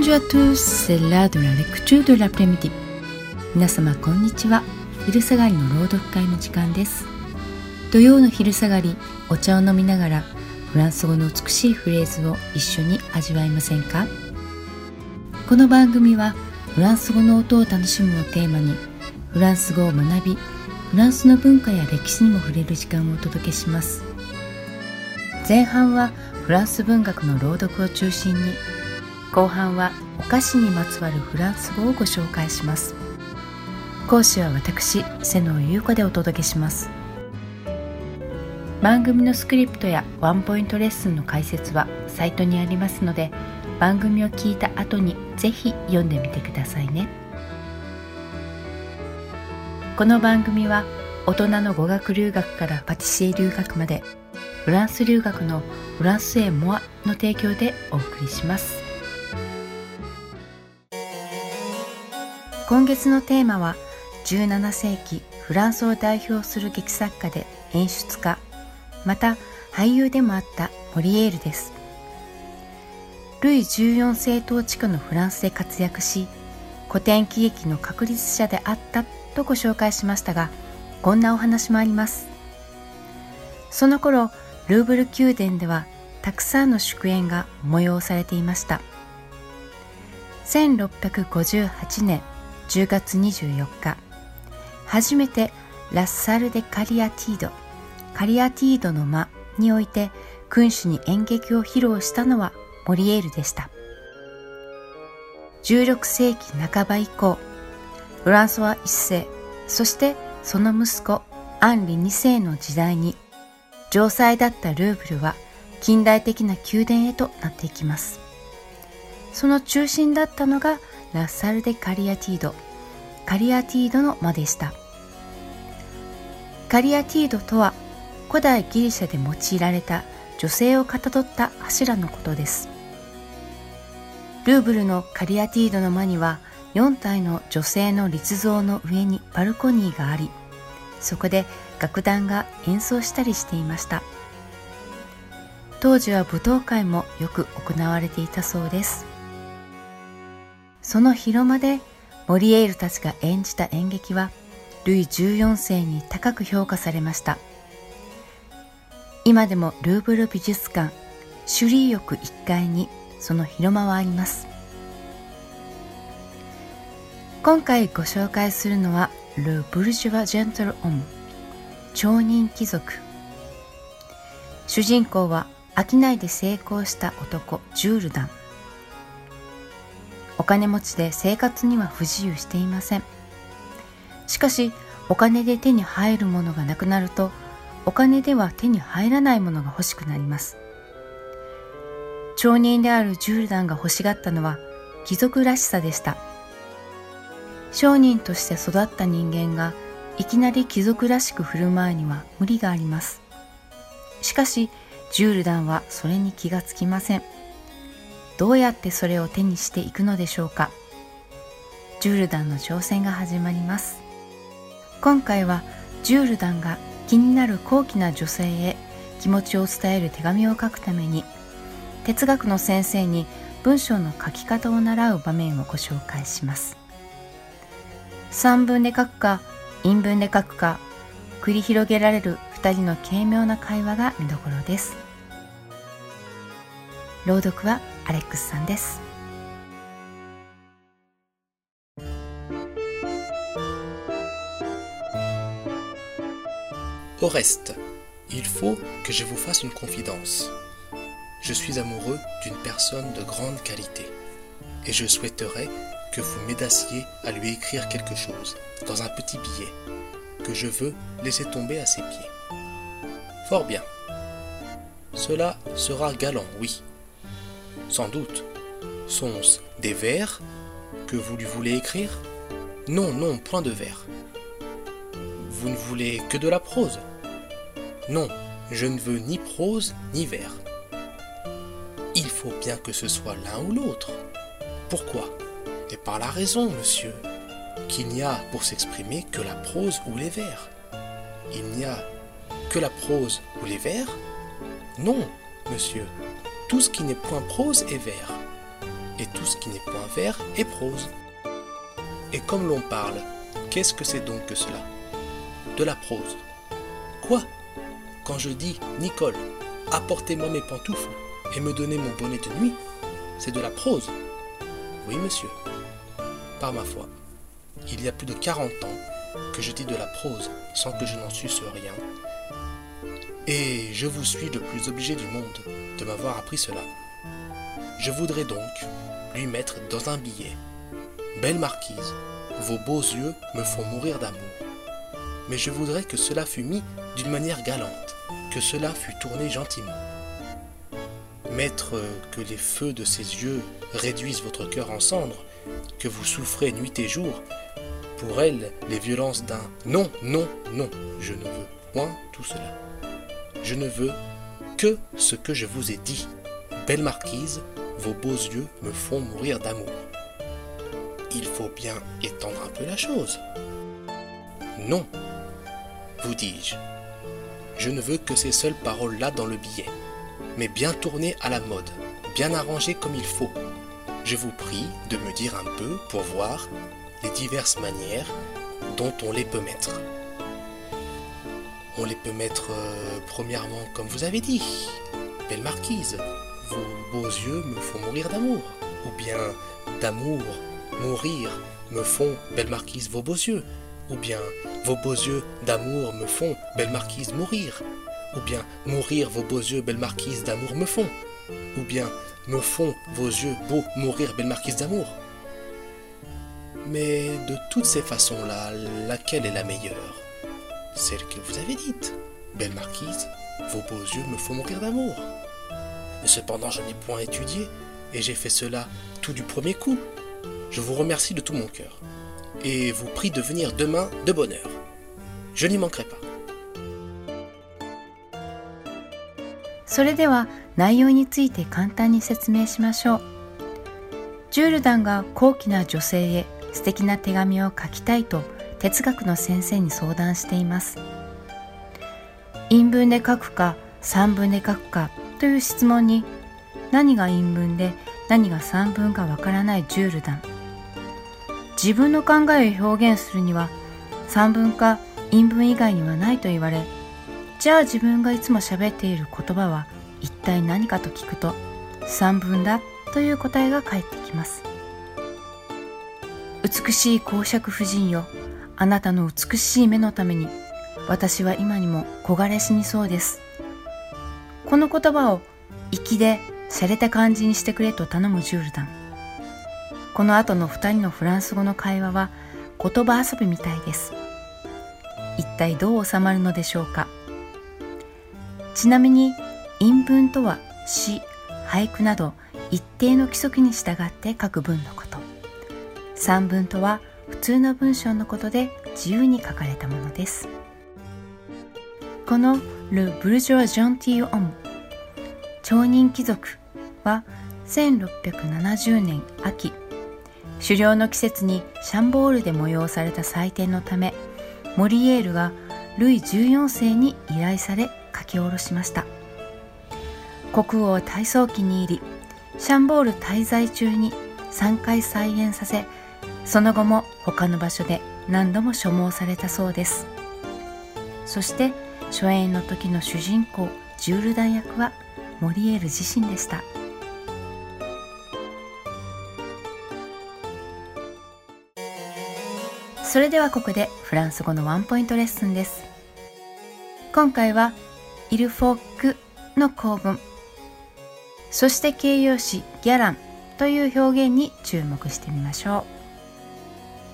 Bonjour à tous, c'est l'heure de la lecture de l'après-midi. 皆様こんにちは。昼下がりの朗読会の時間です。土曜の昼下がり、お茶を飲みながらフランス語の美しいフレーズを一緒に味わいませんか？この番組はフランス語の音を楽しむをテーマにフランス語を学びフランスの文化や歴史にも触れる時間をお届けします前半はフランス文学の朗読を中心に後半はお菓子にまつわるフランス語をご紹介します。講師は私瀬野優子でお届けします。番組のスクリプトやワンポイントレッスンの解説はサイトにありますので番組を聞いた後にぜひ読んでみてくださいね。この番組は大人の語学留学からパティシエ留学までフランス留学のフランスへモアの提供でお送りします。今月のテーマは17世紀フランスを代表する劇作家で演出家また俳優でもあったモリエールです。ルイ14世統治下のフランスで活躍し古典喜劇の確立者であったとご紹介しましたがこんなお話もあります。その頃ルーブル宮殿ではたくさんの祝宴が催されていました。1658年10月24日。初めてラッサル・デ・カリアティード。カリアティードの間において君主に演劇を披露したのはモリエールでした。16世紀半ば以降フランソワ一世そしてその息子アンリ二世の時代に城塞だったルーブルは近代的な宮殿へとなっていきます。その中心だったのがラッサル・デ・カリアティード。カリアティードの間でした。カリアティードとは古代ギリシャで用いられた女性をかたどった柱のことです。ルーブルのカリアティードの間には4体の女性の立像の上にバルコニーがありそこで楽団が演奏したりしていました。当時は舞踏会もよく行われていたそうです。その広間でモリエールたちが演じた演劇はルイ14世に高く評価されました。今でもルーブル美術館シュリー翼1階にその広間はあります。今回ご紹介するのはル・ブルジュワ・ジェントル・オン町人貴族。主人公は商いで成功した男ジュールダン。お金持ちで生活には不自由していません。しかしお金で手に入るものがなくなるとお金では手に入らないものが欲しくなります。町人であるジュールダンが欲しがったのは貴族らしさでした。商人として育った人間がいきなり貴族らしく振る舞うには無理があります。しかしジュールダンはそれに気がつきません。どうやってそれを手にしていくのでしょうか。ジュールダンの挑戦が始まります。今回はジュールダンが気になる高貴な女性へ気持ちを伝える手紙を書くために哲学の先生に文章の書き方を習う場面をご紹介します。散文で書くか陰文で書くか繰り広げられる2人の軽妙な会話が見どころです。朗読は アレックスさんです Au reste, il faut que je vous fasse une confidence. Je suis amoureux d'une personne de grande qualité, et je souhaiterais que vous m'aidassiez à lui écrire quelque chose, dans un petit billet, que je veux laisser tomber à ses pieds. Fort bien. Cela sera galant, oui. sans doute. Sont-ce des vers que vous lui voulez écrire? Non, non, point de vers. Vous ne voulez que de la prose? Non, je ne veux ni prose ni vers. Il faut bien que ce soit l'un ou l'autre. Pourquoi? Et par la raison, monsieur, qu'il n'y a pour s'exprimer que la prose ou les vers. Il n'y a que la prose ou les vers? Non, monsieur, tout ce qui n'est point prose est vers. et tout ce qui n'est point vers est prose. Et comme l'on parle, qu'est-ce que c'est donc que cela? De la prose. Quoi? Quand je dis Nicole, apportez-moi mes pantoufles et me donnez mon bonnet de nuit, c'est de la prose. Oui, monsieur. Par ma foi, il y a plus de 40 ans que je dis de la prose sans que je n'en susse rien. Et je vous suis le plus obligé du monde m'avoir appris cela. Je voudrais donc lui mettre dans un billet. Belle marquise, vos beaux yeux me font mourir d'amour. Mais je voudrais que cela fût mis d'une manière galante, que cela fût tourné gentiment. Mettre que les feux de ses yeux réduisent votre cœur en cendres, que vous souffrez nuit et jour, pour elle les violences d'un non, non, non, je ne veux point tout cela. Je ne veux que ce que je vous ai dit. Belle marquise, vos beaux yeux me font mourir d'amour. Il faut bien étendre un peu la chose. Non, vous dis-je. Je ne veux que ces seules paroles-là dans le billet, mais bien tournées à la mode, bien arrangées comme il faut. Je vous prie de me dire un peu pour voir les diverses manières dont on les peut mettre. On les peut mettre euh, premièrement comme vous avez dit, belle marquise, vos beaux yeux me font mourir d'amour, ou bien d'amour, mourir me font, belle marquise, vos beaux yeux, ou bien vos beaux yeux d'amour me font, belle marquise, mourir, ou bien mourir vos beaux yeux, belle marquise, d'amour me font, ou bien me font vos yeux beaux mourir, belle marquise d'amour. Mais de toutes ces façons-là, laquelle est la meilleure? Celle que vous avez dite. Belle marquise, vos beaux yeux me font mourir d'amour. Mais cependant, je n'ai point étudié, et j'ai fait cela tout du premier coup. Je vous remercie de tout mon cœur, et vous prie de venir demain de bonne heure. Je n'y manquerai pas. それでは内容について簡単に説明しましょうジュールダンが高貴な女性へ素敵な手紙を書きたいと 哲学の先生に相談しています。陰文で書くか散文で書くかという質問に何が陰文で何が散文かわからないジュールダン自分の考えを表現するには散文か陰文以外にはないと言われじゃあ自分がいつも喋っている言葉は一体何かと聞くと散文だという答えが返ってきます。美しい公爵夫人よあなたの美しい目のために私は今にも焦がれ死にそうです。この言葉を粋で洒落た感じにしてくれと頼むジュールダンこの後の二人のフランス語の会話は言葉遊びみたいです。一体どう収まるのでしょうか。ちなみに韻文とは詩俳句など一定の規則に従って書く文のこと。散文とは普通の文章のことで自由に書かれたものです。この「ル・ブルジョア・ジョンティー・オム」町人貴族は1670年秋狩猟の季節にシャンボールで催された祭典のためモリエールがルイ14世に依頼され書き下ろしました。国王大葬期に入りシャンボール滞在中に3回再演させその後も他の場所で何度も所望されたそうです。そして初演の時の主人公ジュールダン役はモリエール自身でした。それではここでフランス語のワンポイントレッスンです。今回はイルフォックの構文。そして形容詞ギャランという表現に注目してみましょう。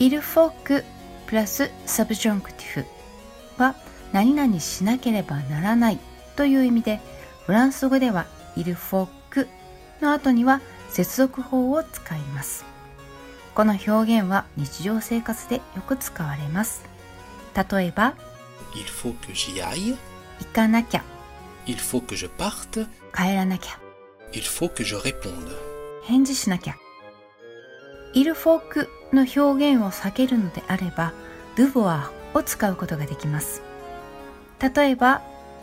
イルフォックプラスサブジョンクティフは何々しなければならないという意味でフランス語ではイルフォックの後には接続法を使います。この表現は日常生活でよく使われます。例えば Il faut que j'y aille, 行かなきゃ。Il faut que je parte, 帰らなきゃ。Il faut que je réponde. 返事しなきゃ。イルフォークの表現を避けるのであればドゥボアを使うことができます例えば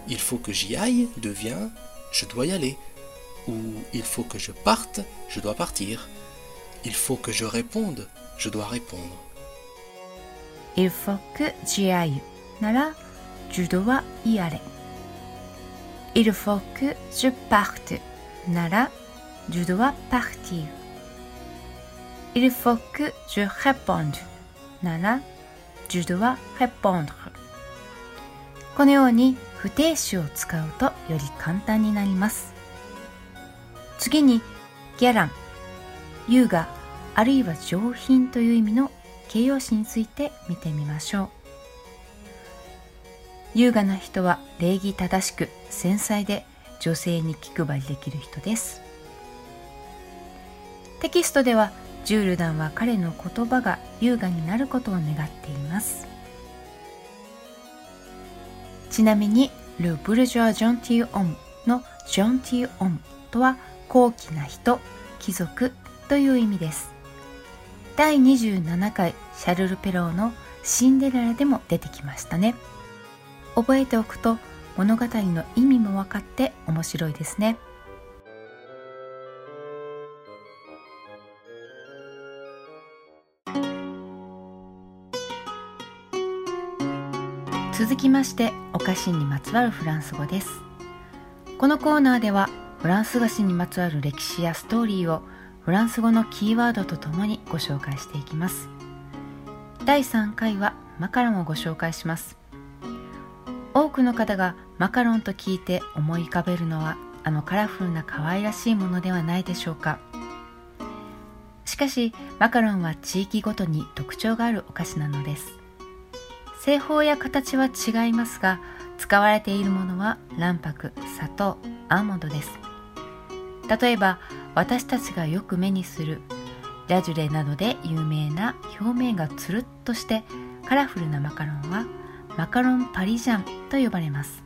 Il faut que j'y aille devient je dois y aller. Ou il faut que je parte, je dois partir. Il faut que je réponde, je dois répondre. Il faut que j'y aille なら je dois y aller Il faut que je parte なら je dois partir Il faut que je réponde. なら je dois répondre. このように不定詞を使うとより簡単になります次にギャラン優雅あるいは上品という意味の形容詞について見てみましょう優雅な人は礼儀正しく繊細で女性に気配りできる人ですテキストではジュールダンは彼の言葉が優雅になることを願っています。ちなみにル・ブルジョア・ジョンティー・オムのジョンティー・オムとは高貴な人、貴族という意味です。第27回シャルル・ペローのシンデレラでも出てきましたね。覚えておくと物語の意味も分かって面白いですね。続きましてお菓子にまつわるフランス語です。このコーナーではフランス菓子にまつわる歴史やストーリーをフランス語のキーワードとともにご紹介していきます。第3回はマカロンをご紹介します。多くの方がマカロンと聞いて思い浮かべるのはあのカラフルな可愛らしいものではないでしょうか。しかしマカロンは地域ごとに特徴があるお菓子なのです。製法や形は違いますが使われているものは卵白砂糖アーモンドです。例えば私たちがよく目にするラジュレなどで有名な表面がつるっとしてカラフルなマカロンはマカロンパリジャンと呼ばれます。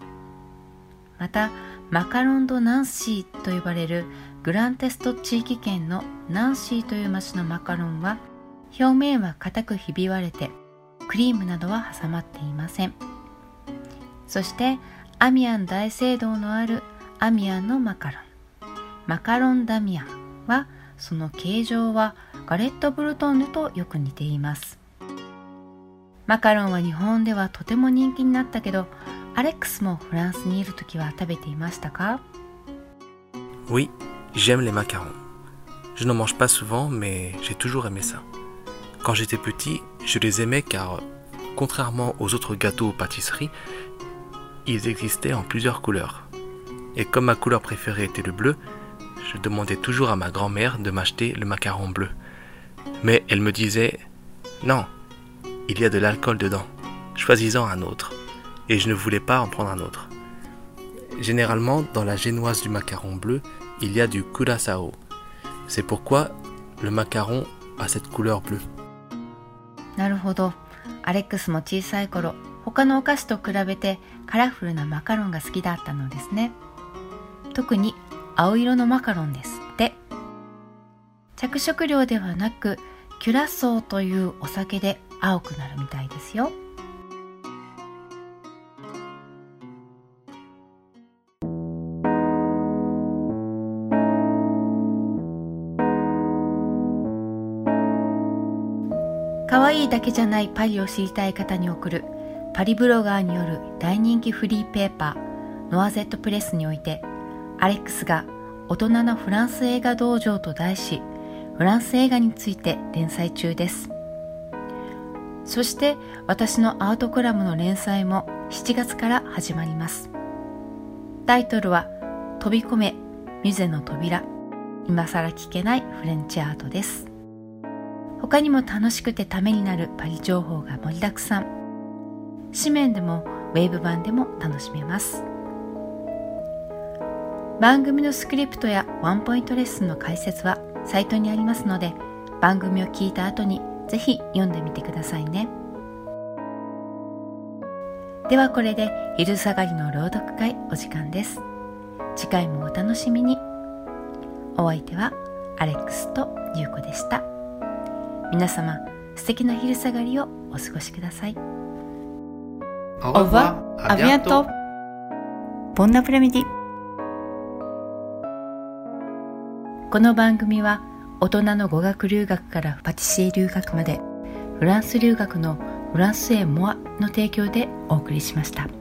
またマカロンドナンシーと呼ばれるグランテスト地域圏のナンシーという町のマカロンは表面は硬くひび割れてクリームなどは挟まっていませんそしてアミアン大聖堂のあるアミアンのマカロンマカロンダミアンはその形状はガレットブルトンヌとよく似ていますマカロンは日本ではとても人気になったけどアレックスもフランスにいる時は食べていましたか？Oui, j'aime les macarons. Je n'en mange pas souvent, mais j'ai toujours aimé ça. Quand j'étais petit, je les aimais car, contrairement aux autres gâteaux ou pâtisseries, ils existaient en plusieurs couleurs. Et comme ma couleur préférée était le bleu, je demandais toujours à ma grand-mère de m'acheter le macaron bleu. Mais elle me disait Non, il y a de l'alcool dedans, choisis-en un autre. Et je ne voulais pas en prendre un autre. Généralement, dans la génoise du macaron bleu, il y a du curaçao. C'est pourquoi le macaron a cette couleur bleue. なるほど。アレックスも小さい頃、他のお菓子と比べてカラフルなマカロンが好きだったのですね。特に青色のマカロンですって着色料ではなくキュラソーというお酒で青くなるみたいですよだけじゃないパリを知りたい方に送るパリブロガーによる大人気フリーペーパーノアゼットプレスにおいてアレックスが大人のフランス映画道場と題しフランス映画について連載中です。そして私のアートコラムの連載も7月から始まります。タイトルは飛び込めミュゼの扉。今更聞けないフレンチアートです。他にも楽しくてためになるパリ情報が盛りだくさん。紙面でもウェブ版でも楽しめます。番組のスクリプトやワンポイントレッスンの解説はサイトにありますので番組を聞いた後にぜひ読んでみてくださいね。ではこれで昼下がりの朗読会お時間です。次回もお楽しみに。お相手はアレックスとゆうこでした。皆様素敵な昼下がりをお過ごしください Au revoir, à bientôt. Bon après-midi この番組は大人の語学留学からパティシエ留学までフランス留学のフランスへモアの提供でお送りしました。